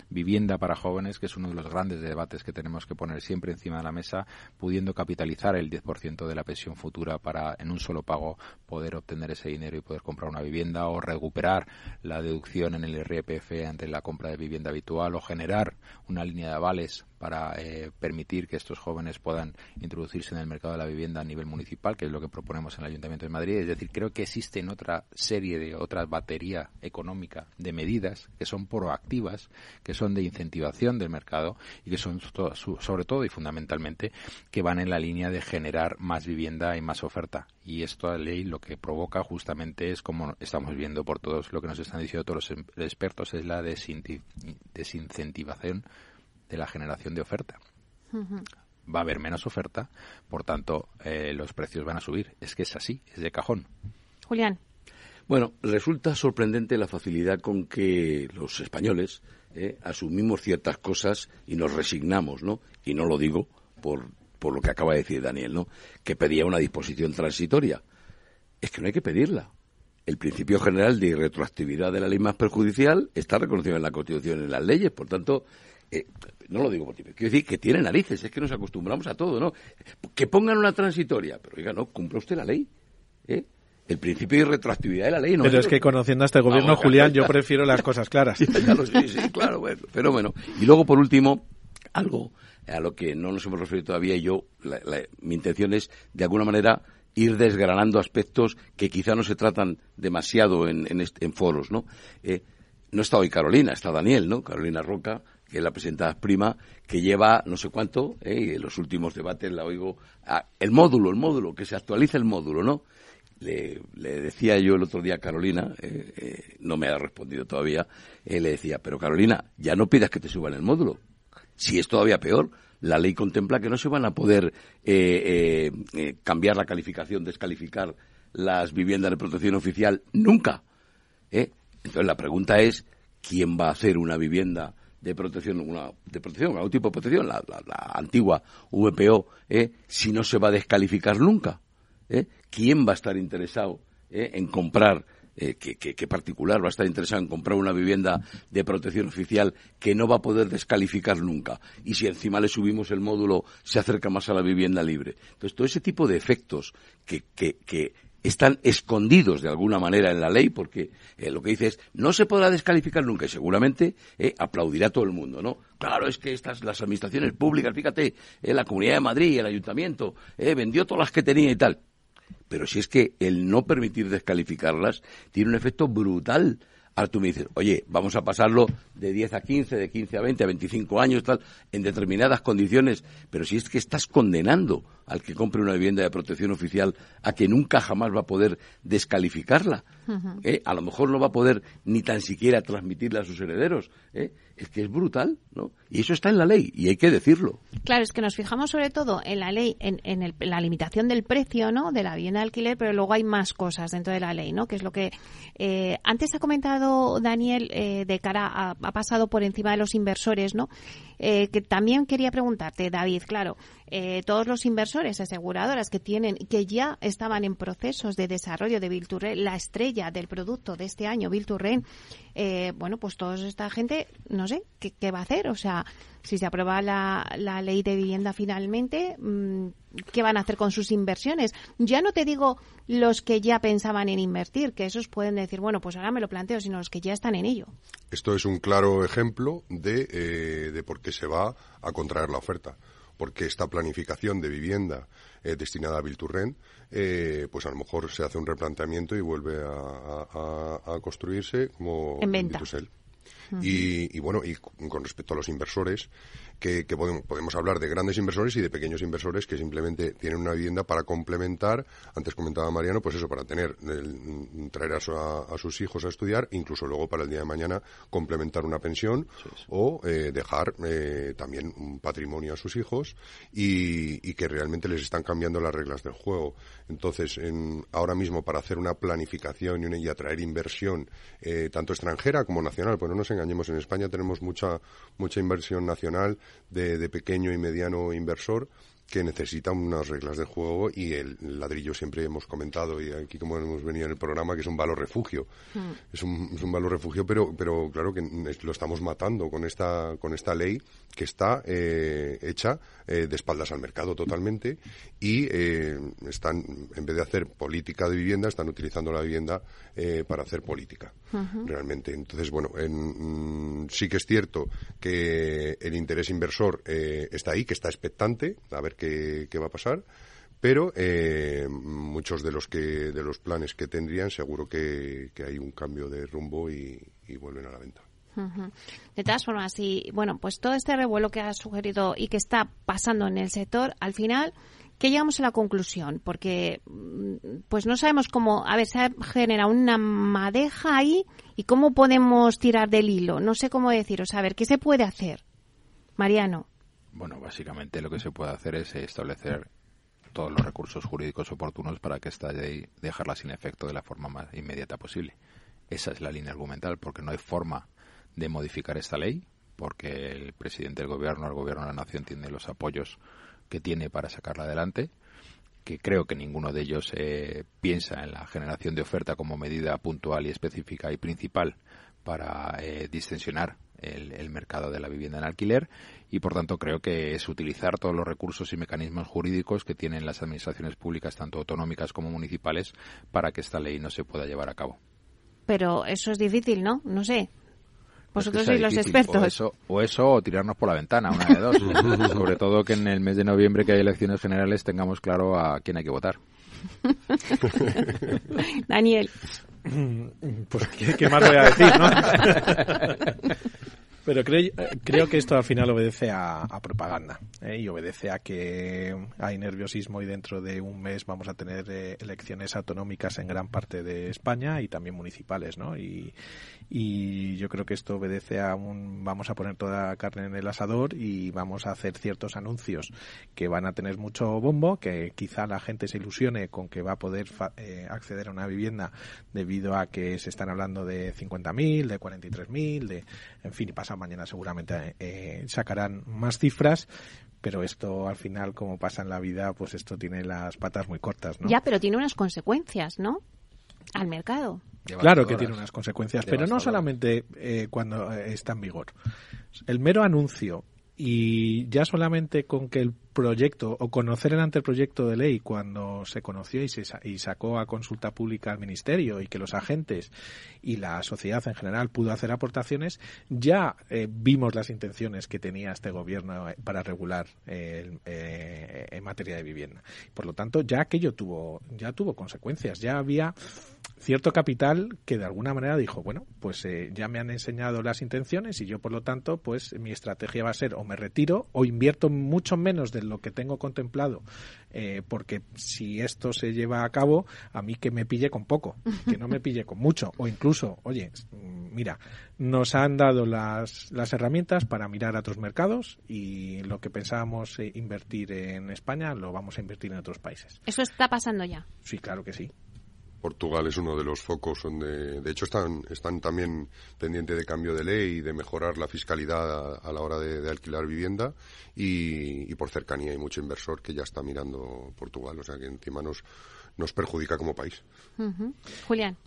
vivienda para jóvenes, que es uno de los grandes debates que tenemos que poner siempre encima de la mesa, pudiendo capitalizar el 10% de la pensión futura para en un solo pago poder obtener ese dinero y poder comprar una vivienda o recuperar la deducción en el RPF ante la compra de vivienda habitual o generar una línea de avales para eh, permitir que estos jóvenes puedan introducirse en el mercado de la vivienda a nivel municipal, que es lo que proponemos en el Ayuntamiento de Madrid. Es decir, creo que existen otra serie de otras batería económica de medidas que son proactivas, que son de incentivación del mercado y que son sobre todo y fundamentalmente que van en la línea de generar más vivienda y más oferta. Y esta ley lo que provoca justamente es, como estamos viendo por todos lo que nos están diciendo todos los em-, expertos, es la desincentivación de la generación de oferta. Va a haber menos oferta, por tanto, eh, los precios van a subir. Es que es así, es de cajón. Julián. Bueno, resulta sorprendente la facilidad con que los españoles eh, asumimos ciertas cosas y nos resignamos, ¿no? Y no lo digo por, por lo que acaba de decir Daniel, ¿no? Que pedía una disposición transitoria. Es que no hay que pedirla. El principio general de retroactividad de la ley más perjudicial está reconocido en la Constitución y en las leyes. Por tanto, eh, no lo digo por ti, quiero decir que tiene narices, es que nos acostumbramos a todo, ¿no? Que pongan una transitoria, pero oiga, no, cumpla usted la ley, ¿eh? El principio de retroactividad de la ley, ¿no? Pero es que conociendo a este gobierno, Julián, yo prefiero las cosas claras. sí, sí, claro, bueno, fenómeno. Y luego, por último, algo a lo que no nos hemos referido todavía, y yo, mi intención es, de alguna manera, ir desgranando aspectos que quizá no se tratan demasiado en, en, foros, ¿no? Eh, no está hoy Carolina, está Daniel, ¿no? Carolina Roca, que la presentada prima, que lleva no sé cuánto, ¿eh? y en los últimos debates la oigo, el módulo, el módulo, que se actualiza el módulo, ¿no? Le, decía yo el otro día a Carolina, eh, eh, no me ha respondido todavía, le decía, pero Carolina, ya no pidas que te suban el módulo. Si es todavía peor, la ley contempla que no se van a poder cambiar la calificación, descalificar las viviendas de protección oficial nunca. Entonces la pregunta es, ¿quién va a hacer una vivienda de protección, una, de protección, algún tipo de protección, la, antigua VPO, ¿eh? si no se va a descalificar nunca. ¿eh? ¿Quién va a estar interesado ¿eh? en comprar, eh, qué, particular va a estar interesado en comprar una vivienda de protección oficial que no va a poder descalificar nunca? Y si encima le subimos el módulo, se acerca más a la vivienda libre. Entonces, todo ese tipo de efectos que, que, que están escondidos de alguna manera en la ley porque eh, lo que dice es no se podrá descalificar nunca y seguramente eh, aplaudirá todo el mundo, ¿no? Claro, es que estas las administraciones públicas, fíjate, eh, la Comunidad de Madrid, el Ayuntamiento, vendió todas las que tenía y tal. Pero si es que el no permitir descalificarlas tiene un efecto brutal Ahora tú me dices, oye, vamos a pasarlo de 10 a 15, de 15 a 20, a 25 años, tal, en determinadas condiciones. Pero si es que estás condenando al que compre una vivienda de protección oficial a que nunca jamás va a poder descalificarla. ¿eh? A lo mejor no va a poder ni tan siquiera transmitirla a sus herederos. ¿eh? Es que es brutal, ¿no? Y eso está en la ley y hay que decirlo. Claro, es que nos fijamos sobre todo en la ley, en, en, la limitación del precio, ¿no? De la vivienda de alquiler, pero luego hay más cosas dentro de la ley, ¿no? Que es lo que eh, antes ha comentado Daniel de cara a, ha pasado por encima de los inversores, ¿no? que también quería preguntarte, David, claro, eh, todos los inversores, aseguradoras que tienen, que ya estaban en procesos de desarrollo de Vilturren, la estrella del producto de este año, Vilturren, eh, bueno, pues toda esta gente, no sé, ¿qué, va a hacer? O sea, si se aprueba la, ley de vivienda finalmente, mm, qué van a hacer con sus inversiones. Ya no te digo los que ya pensaban en invertir, que esos pueden decir, bueno, pues ahora me lo planteo, sino los que ya están en ello. Esto es un claro ejemplo de, eh, de por qué se va a contraer la oferta porque esta planificación de vivienda eh, destinada a Bilturren, eh, pues a lo mejor se hace un replanteamiento y vuelve a, construirse como en venta. y, y, bueno, y con respecto a los inversores, que, podemos, hablar de grandes inversores y de pequeños inversores que simplemente tienen una vivienda para complementar, antes comentaba Mariano, pues eso, para tener, traer a, sus hijos a estudiar, incluso luego para el día de mañana complementar una pensión o eh, dejar eh, también un patrimonio a sus hijos y, que realmente les están cambiando las reglas del juego. Entonces, ahora mismo para hacer una planificación y, atraer inversión, eh, tanto extranjera como nacional, pues no nos engañemos, en España tenemos mucha, mucha inversión nacional de, pequeño y mediano inversor que necesita unas reglas de juego y el ladrillo siempre hemos comentado y aquí como hemos venido en el programa que es un valor refugio hmm. es, un, es un valor refugio pero pero claro que lo estamos matando con esta con esta ley que está eh, hecha eh, de espaldas al mercado totalmente y eh, están, en vez de hacer política de vivienda, están utilizando la vivienda para hacer política, realmente. Entonces, bueno, mm, sí que es cierto que el interés inversor está ahí, que está expectante, a ver qué, va a pasar pero muchos de los que de los planes que tendrían seguro que, hay un cambio de rumbo y vuelven a la venta. De todas formas, y bueno, pues todo este revuelo que ha sugerido y que está pasando en el sector, al final, ¿qué llegamos a la conclusión? Porque mm, pues no sabemos cómo, a ver, se genera una madeja ahí y cómo podemos tirar del hilo. No sé cómo deciros, a ver, ¿qué se puede hacer? Mariano. Bueno, básicamente lo que se puede hacer es establecer todos los recursos jurídicos oportunos para que esta ley dejarla sin efecto de la forma más inmediata posible. Esa es la línea argumental, porque no hay forma de modificar esta ley, porque el presidente del gobierno, el gobierno de la nación, tiene los apoyos que tiene para sacarla adelante, que creo que ninguno de ellos eh, piensa en la generación de oferta como medida puntual y específica y principal para eh, distensionar el, el, mercado de la vivienda en alquiler y por tanto creo que es utilizar todos los recursos y mecanismos jurídicos que tienen las administraciones públicas tanto autonómicas como municipales para que esta ley no se pueda llevar a cabo. Pero eso es difícil, ¿no? No sé. Vosotros sois los expertos. O eso, o eso, o tirarnos por la ventana, una de dos. Sobre todo que en el mes de noviembre, que hay elecciones generales, tengamos claro a quién hay que votar. Daniel. Pues, ¿qué, más voy a decir, no? Pero creo, creo que esto al final obedece a, propaganda ¿eh? y obedece a que hay nerviosismo y dentro de un mes vamos a tener eh, elecciones autonómicas en gran parte de España y también municipales, ¿no? Y, y yo creo que esto obedece a un vamos a poner toda carne en el asador y vamos a hacer ciertos anuncios que van a tener mucho bombo, que quizá la gente se ilusione con que va a poder eh, acceder a una vivienda debido a que se están hablando de 50.000, de 43.000, de en fin, y pasa mañana seguramente eh, sacarán más cifras, pero esto al final, como pasa en la vida, pues esto tiene las patas muy cortas, ¿no? Ya, pero tiene unas consecuencias, ¿no? Al mercado. Claro que tiene unas consecuencias, pero no solamente eh, cuando eh, está en vigor. El mero anuncio y ya solamente con que el proyecto o conocer el anteproyecto de ley cuando se conoció y, se, y sacó a consulta pública al ministerio y que los agentes y la sociedad en general pudo hacer aportaciones, ya eh, vimos las intenciones que tenía este gobierno para regular en materia de vivienda. Por lo tanto, ya aquello tuvo ya tuvo consecuencias, ya había cierto capital que de alguna manera dijo, bueno, pues eh, ya me han enseñado las intenciones y yo por lo tanto, pues mi estrategia va a ser o me retiro o invierto mucho menos de lo que tengo contemplado, eh, porque si esto se lleva a cabo, a mí que me pille con poco, que no me pille con mucho, o incluso, oye, mira, nos han dado las, las herramientas para mirar a otros mercados y lo que pensábamos eh, invertir en España lo vamos a invertir en otros países. Eso está pasando ya. Sí, claro que sí. Portugal es uno de los focos donde, de hecho, están, están también pendientes de cambio de ley y de mejorar la fiscalidad a, la hora de, alquilar vivienda y, por cercanía hay mucho inversor que ya está mirando Portugal, o sea que encima nos, nos perjudica como país. Julián.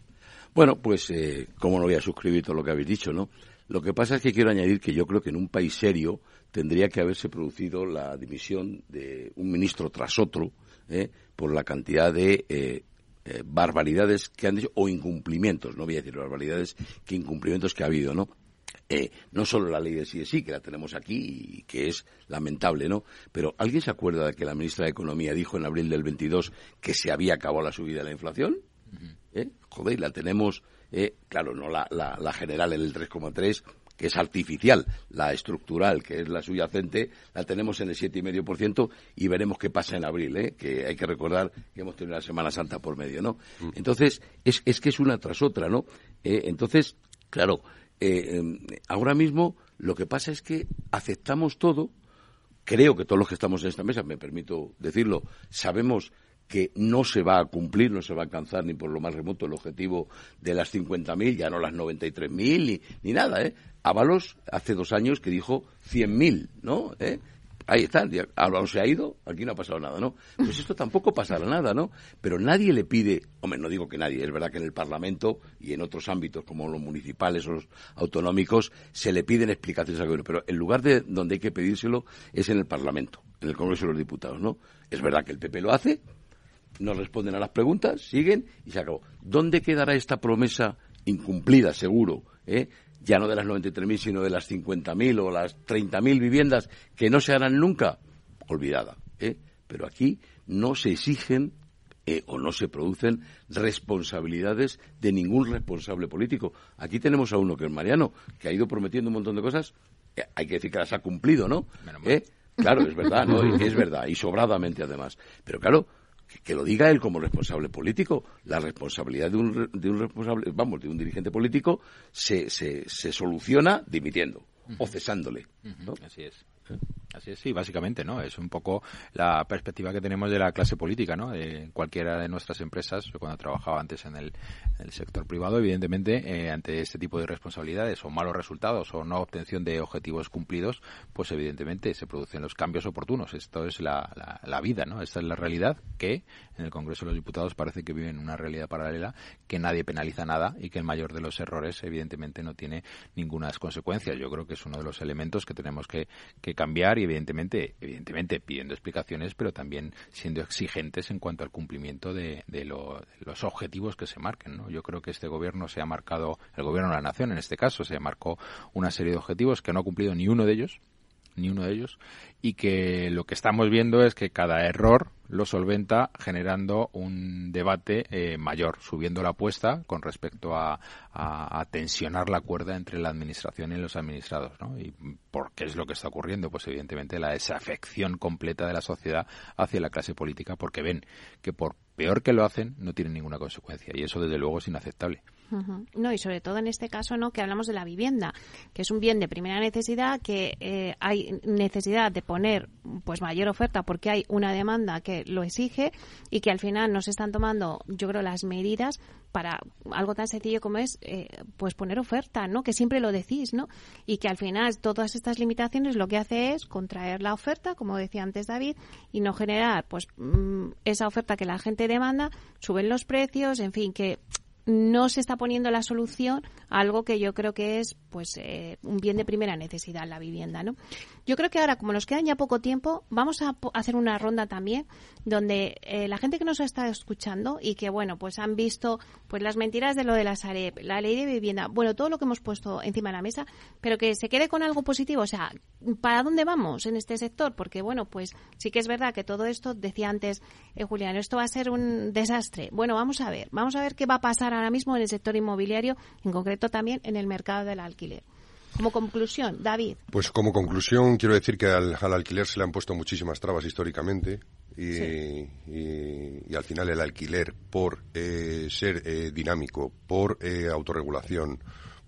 Bueno, pues, eh, ¿cómo no voy a suscribir todo lo que habéis dicho, no? Lo que pasa es que quiero añadir que yo creo que en un país serio tendría que haberse producido la dimisión de un ministro tras otro ¿eh? por la cantidad de eh, eh, barbaridades que han dicho o incumplimientos, no voy a decir barbaridades, que incumplimientos que ha habido, ¿no? Eh, no solo la ley de sí de sí, que la tenemos aquí y que es lamentable, ¿no? Pero ¿alguien se acuerda de que la ministra de Economía dijo en abril del 22 que se había acabado la subida de la inflación? ¿Eh? Joder, la tenemos, eh, claro, no la, la, la general en el 3,3, que es artificial, la estructural, que es la subyacente, la tenemos en el 7,5% y veremos qué pasa en abril, ¿eh? que hay que recordar que hemos tenido la Semana Santa por medio, ¿no? Entonces, es, es que es una tras otra, ¿no? Eh, entonces, claro, eh, ahora mismo lo que pasa es que aceptamos todo, creo que todos los que estamos en esta mesa, me permito decirlo, sabemos que no se va a cumplir, no se va a alcanzar ni por lo más remoto el objetivo de las 50.000, ya no las 93.000 ni, ni nada, ¿eh? Ábalos hace dos años que dijo 100.000, ¿no? ¿Eh? Ahí está, Ábalos se ha ido, aquí no ha pasado nada, ¿no? Pues esto tampoco pasará nada, ¿no? Pero nadie le pide, hombre, no digo que nadie, es verdad que en el Parlamento y en otros ámbitos como los municipales o los autonómicos se le piden explicaciones al gobierno, pero en lugar de donde hay que pedírselo es en el Parlamento, en el Congreso de los Diputados, ¿no? Es verdad que el PP lo hace, no responden a las preguntas, siguen y se acabó. ¿Dónde quedará esta promesa incumplida, seguro? ¿eh? Ya no de las 93.000, sino de las 50.000 o las 30.000 viviendas que no se harán nunca? Olvidada. ¿eh? Pero aquí no se exigen eh, o no se producen responsabilidades de ningún responsable político. Aquí tenemos a uno que es Mariano, que ha ido prometiendo un montón de cosas, hay que decir que las ha cumplido, ¿no? ¿Eh? Claro, es verdad, ¿no? Es verdad, y sobradamente además. Pero claro, que, que lo diga él como responsable político. La responsabilidad de un, de un responsable, vamos, de un dirigente político se, se, se soluciona dimitiendo o cesándole. ¿no? Así es. Así es, sí, básicamente, ¿no? Es un poco la perspectiva que tenemos de la clase política, ¿no? De cualquiera de nuestras empresas, yo cuando trabajaba antes en el, sector privado, evidentemente, eh, ante este tipo de responsabilidades o malos resultados o no obtención de objetivos cumplidos, pues evidentemente se producen los cambios oportunos. Esto es la, la, vida, ¿no? Esta es la realidad que en el Congreso de los Diputados parece que viven una realidad paralela, que nadie penaliza nada y que el mayor de los errores, evidentemente, no tiene ninguna consecuencias. Yo creo que es uno de los elementos que tenemos que cambiar y evidentemente, evidentemente pidiendo explicaciones, pero también siendo exigentes en cuanto al cumplimiento de, lo- de los objetivos que se marquen. ¿no? Yo creo que este gobierno se ha marcado, el gobierno de la nación en este caso, se marcó una serie de objetivos que no ha cumplido ni uno de ellos ni uno de ellos y que lo que estamos viendo es que cada error lo solventa generando un debate eh, mayor, subiendo la apuesta con respecto a, tensionar la cuerda entre la administración y los administrados. ¿no? ¿Y por qué es lo que está ocurriendo? Pues evidentemente la desafección completa de la sociedad hacia la clase política porque ven que por peor que lo hacen no tienen ninguna consecuencia y eso desde luego es inaceptable. No, y sobre todo en este caso, ¿no? Que hablamos de la vivienda, que es un bien de primera necesidad, que eh, hay necesidad de poner pues mayor oferta porque hay una demanda que lo exige y que al final no se están tomando, yo creo, las medidas para algo tan sencillo como es eh, pues poner oferta, ¿no? Que siempre lo decís, ¿no? Y que al final todas estas limitaciones lo que hace es contraer la oferta, como decía antes David, y no generar pues mm, esa oferta que la gente demanda, suben los precios, en fin, que no se está poniendo la solución algo que yo creo que es pues eh, un bien de primera necesidad la vivienda no yo creo que ahora como nos queda ya poco tiempo vamos a hacer una ronda también donde eh, la gente que nos está escuchando y que bueno pues han visto pues las mentiras de lo de la Sareb la ley de vivienda bueno todo lo que hemos puesto encima de la mesa pero que se quede con algo positivo o sea para dónde vamos en este sector porque bueno pues sí que es verdad que todo esto decía antes eh, Julián esto va a ser un desastre. Bueno vamos a ver vamos a ver qué va a pasar ahora mismo en el sector inmobiliario en concreto también en el mercado del alquiler como conclusión David. Pues como conclusión quiero decir que al, al alquiler se le han puesto muchísimas trabas históricamente y, y- y al final el alquiler por eh, ser eh, dinámico, por eh, autorregulación,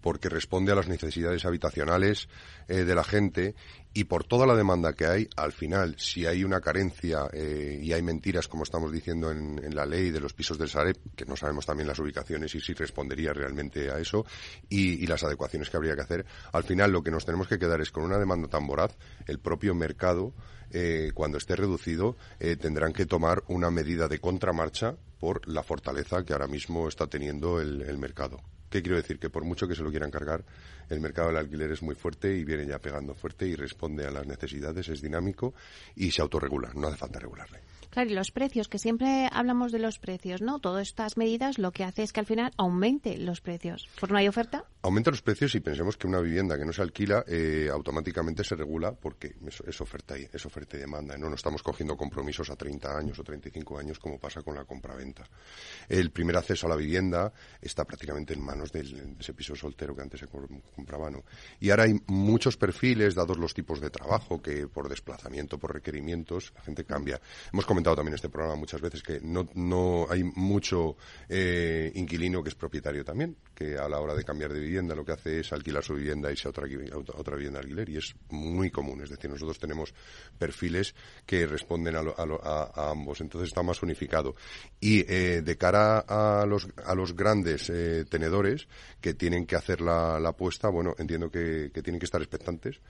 porque responde a las necesidades habitacionales eh, de la gente y por toda la demanda que hay, al final, si hay una carencia eh, y hay mentiras, como estamos diciendo en, la ley de los pisos del Sareb, que no sabemos también las ubicaciones y si respondería realmente a eso, y, las adecuaciones que habría que hacer, al final lo que nos tenemos que quedar es con una demanda tan voraz, el propio mercado, eh, cuando esté reducido, tendrán que tomar una medida de contramarcha por la fortaleza que ahora mismo está teniendo el mercado. ¿Qué quiero decir? Que por mucho que se lo quieran cargar, el mercado del alquiler es muy fuerte y viene ya pegando fuerte y responde a las necesidades, es dinámico y se autorregula, no hace falta regularle. Claro, y los precios, que siempre hablamos de los precios, ¿no? Todas estas medidas lo que hace es que al final aumente los precios. ¿Por no hay oferta? Aumenta los precios y pensemos que una vivienda que no se alquila eh, automáticamente se regula porque es, oferta y, es oferta y demanda. ¿no? no estamos cogiendo compromisos a 30 años o 35 años como pasa con la compraventa. El primer acceso a la vivienda está prácticamente en manos del, de ese piso soltero que antes se compraba. ¿no? Y ahora hay muchos perfiles, dados los tipos de trabajo, que por desplazamiento, por requerimientos, la gente cambia. Hemos también en este programa muchas veces que no, no hay mucho eh, inquilino que es propietario también, que a la hora de cambiar de vivienda lo que hace es alquilar su vivienda y a otra, otra vivienda de alquiler y es muy común. Es decir, nosotros tenemos perfiles que responden a, lo, a, lo, a, ambos, entonces está más unificado. Y eh, de cara a los, a los grandes eh, tenedores que tienen que hacer la, la apuesta, bueno, entiendo que, que tienen que estar expectantes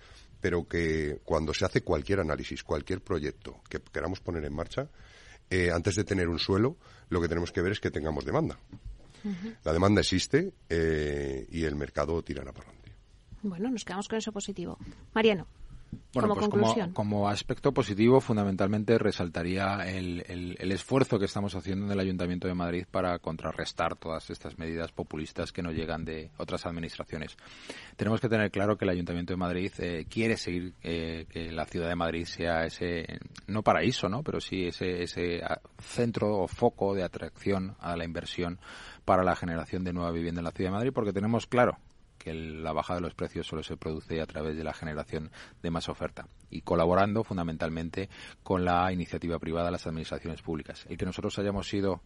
pero que cuando se hace cualquier análisis, cualquier proyecto que queramos poner en marcha, eh, antes de tener un suelo, lo que tenemos que ver es que tengamos demanda. Uh -huh. La demanda existe eh, y el mercado tirará para adelante. Bueno, nos quedamos con eso positivo. Mariano. Bueno, como pues conclusión. Como, como, aspecto positivo, fundamentalmente resaltaría el, el, el, esfuerzo que estamos haciendo en el Ayuntamiento de Madrid para contrarrestar todas estas medidas populistas que nos llegan de otras administraciones. Tenemos que tener claro que el Ayuntamiento de Madrid eh, quiere seguir eh, que la ciudad de Madrid sea ese, no paraíso, ¿no? pero sí ese, ese centro o foco de atracción a la inversión para la generación de nueva vivienda en la ciudad de Madrid, porque tenemos claro que la bajada de los precios solo se produce a través de la generación de más oferta y colaborando fundamentalmente con la iniciativa privada de las administraciones públicas. El que nosotros hayamos sido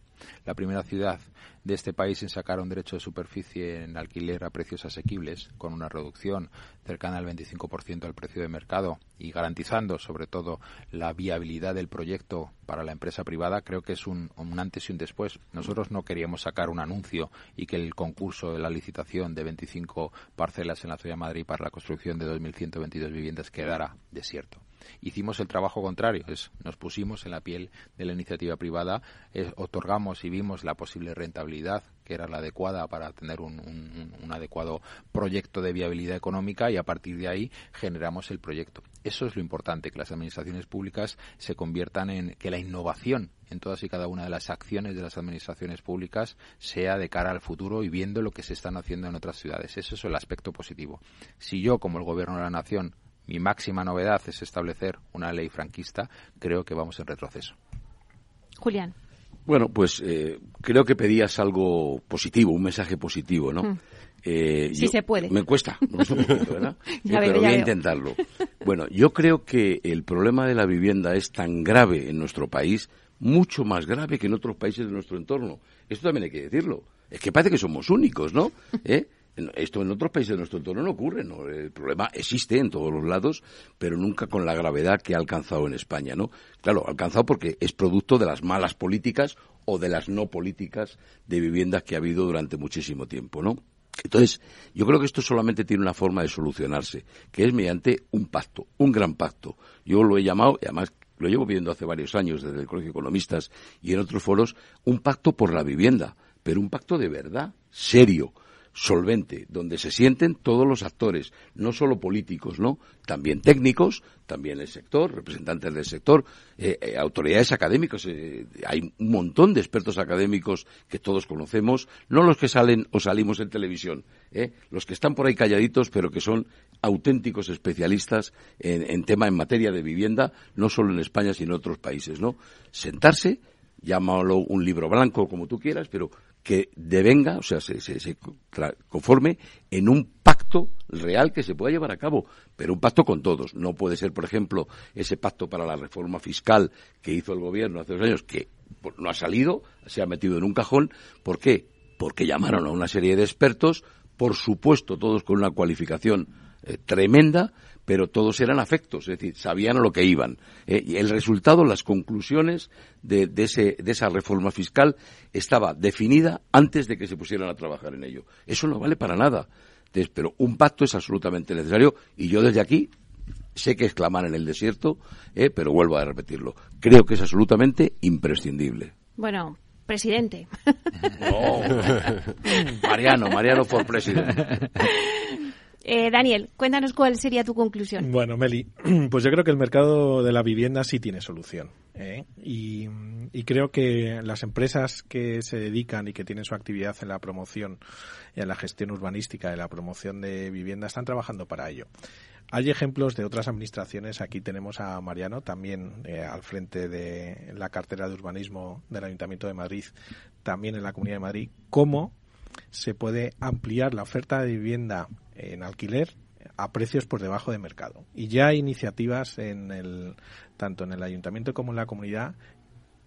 la primera ciudad de este país en sacar un derecho de superficie en alquiler a precios asequibles, con una reducción cercana al 25% al precio de mercado y garantizando sobre todo la viabilidad del proyecto para la empresa privada, creo que es un, un antes y un después. Nosotros no queríamos sacar un anuncio y que el concurso de la licitación de 25 parcelas en la ciudad de Madrid para la construcción de 2.122 viviendas quedara Hicimos el trabajo contrario, es, nos pusimos en la piel de la iniciativa privada, otorgamos y vimos la posible rentabilidad que era la adecuada para tener un, un, un, adecuado proyecto de viabilidad económica y a partir de ahí generamos el proyecto. Eso es lo importante, que las administraciones públicas se conviertan en que la innovación en todas y cada una de las acciones de las administraciones públicas sea de cara al futuro y viendo lo que se están haciendo en otras ciudades. Ese es el aspecto positivo. Si yo, como el Gobierno de la Nación, mi máxima novedad es establecer una ley franquista, creo que vamos en retroceso. Julián. Bueno, pues eh, creo que pedías algo positivo, un mensaje positivo, ¿no? Mm. Eh, sí se puede. Me cuesta, ¿verdad? ya pero veo, voy a intentarlo. Bueno, yo creo que el problema de la vivienda es tan grave en nuestro país, mucho más grave que en otros países de nuestro entorno. Esto también hay que decirlo. Es que parece que somos únicos, ¿no? ¿Eh? Esto en otros países de nuestro entorno no ocurre, ¿no? El problema existe en todos los lados, pero nunca con la gravedad que ha alcanzado en España, ¿no? Claro, alcanzado porque es producto de las malas políticas o de las no políticas de viviendas que ha habido durante muchísimo tiempo, ¿no? Entonces, yo creo que esto solamente tiene una forma de solucionarse, que es mediante un pacto, un gran pacto. Yo lo he llamado, y además lo llevo viendo hace varios años desde el Colegio de Economistas y en otros foros, un pacto por la vivienda, pero un pacto de verdad, serio, solvente, donde se sienten todos los actores, no solo políticos, ¿no? También técnicos, también el sector, representantes del sector, eh, eh, autoridades académicas. Eh, hay un montón de expertos académicos que todos conocemos, no los que salen o salimos en televisión, los que están por ahí calladitos, pero que son auténticos especialistas en, en tema en materia de vivienda, no solo en España, sino en otros países, ¿no? Sentarse, llámalo un libro blanco, como tú quieras, pero que devenga, o sea, se, se, se, conforme en un pacto real que se pueda llevar a cabo, pero un pacto con todos. No puede ser, por ejemplo, ese pacto para la reforma fiscal que hizo el gobierno hace dos años, que no ha salido, se ha metido en un cajón. ¿Por qué? Porque llamaron a una serie de expertos, por supuesto, todos con una cualificación eh, tremenda, pero todos eran afectos, es decir, sabían a lo que iban. Eh, y el resultado, las conclusiones de, de, ese, de esa reforma fiscal estaba definida antes de que se pusieran a trabajar en ello. Eso no vale para nada. Entonces, pero un pacto es absolutamente necesario y yo desde aquí sé que es clamar en el desierto, eh, pero vuelvo a repetirlo. Creo que es absolutamente imprescindible. Bueno, presidente. Mariano, Mariano for president. Eh, Daniel, cuéntanos cuál sería tu conclusión. Bueno, Meli, pues yo creo que el mercado de la vivienda sí tiene solución. ¿eh? Y, creo que las empresas que se dedican y que tienen su actividad en la promoción y en la gestión urbanística de la promoción de vivienda están trabajando para ello. Hay ejemplos de otras administraciones. Aquí tenemos a Mariano también eh, al frente de la cartera de urbanismo del Ayuntamiento de Madrid, también en la Comunidad de Madrid, cómo se puede ampliar la oferta de vivienda en alquiler a precios por debajo de mercado. Y ya hay iniciativas en el, tanto en el ayuntamiento como en la comunidad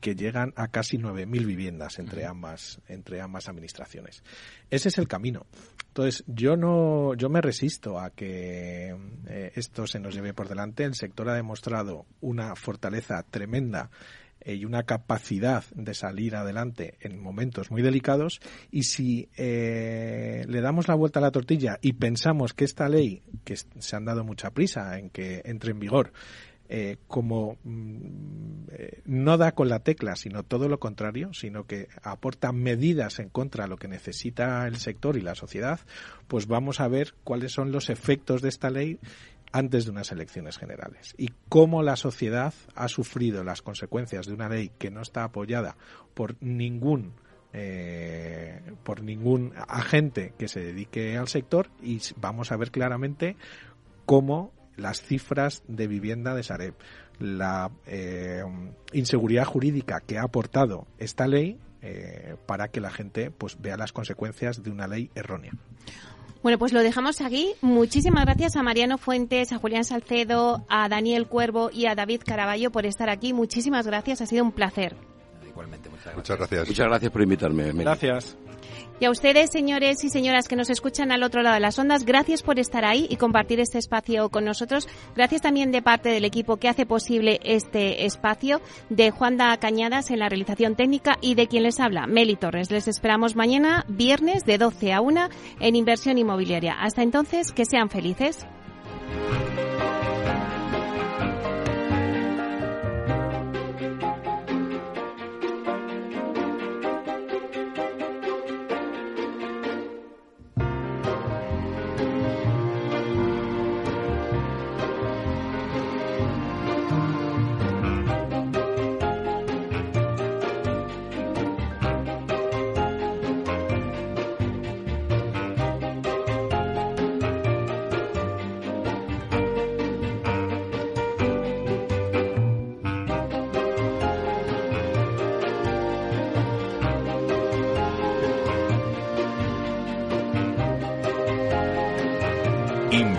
que llegan a casi 9.000 viviendas entre ambas entre ambas administraciones. Ese es el camino. Entonces, yo no yo me resisto a que eh, esto se nos lleve por delante. El sector ha demostrado una fortaleza tremenda y una capacidad de salir adelante en momentos muy delicados y si eh, le damos la vuelta a la tortilla y pensamos que esta ley, que se han dado mucha prisa en que entre en vigor, eh, como mm, no da con la tecla, sino todo lo contrario, sino que aporta medidas en contra de lo que necesita el sector y la sociedad, pues vamos a ver cuáles son los efectos de esta ley antes de unas elecciones generales y cómo la sociedad ha sufrido las consecuencias de una ley que no está apoyada por ningún eh, por ningún agente que se dedique al sector y vamos a ver claramente cómo las cifras de vivienda de Sareb, la eh, inseguridad jurídica que ha aportado esta ley eh, para que la gente pues vea las consecuencias de una ley errónea. Bueno, pues lo dejamos aquí. Muchísimas gracias a Mariano Fuentes, a Julián Salcedo, a Daniel Cuervo y a David Caraballo por estar aquí. Muchísimas gracias, ha sido un placer. Igualmente, muchas gracias. Muchas gracias, muchas gracias por invitarme. Gracias. Y a ustedes, señores y señoras que nos escuchan al otro lado de las ondas, gracias por estar ahí y compartir este espacio con nosotros. Gracias también de parte del equipo que hace posible este espacio, de Juanda Cañadas en la realización técnica y de quien les habla, Meli Torres. Les esperamos mañana, viernes, de 12 a 1 en Inversión Inmobiliaria. Hasta entonces, que sean felices.